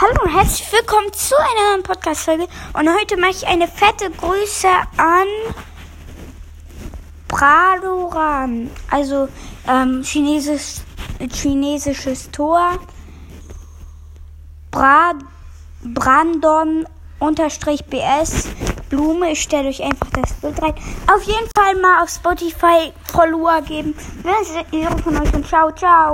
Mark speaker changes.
Speaker 1: Hallo und herzlich willkommen zu einer neuen Podcast-Folge. Und heute mache ich eine fette Grüße an Bradoran, also ähm, chinesisch, chinesisches Tor. Bra Brandon unterstrich BS Blume. Ich stelle euch einfach das Bild rein. Auf jeden Fall mal auf Spotify Follower geben. Ne, Wir sehen von euch und ciao, ciao.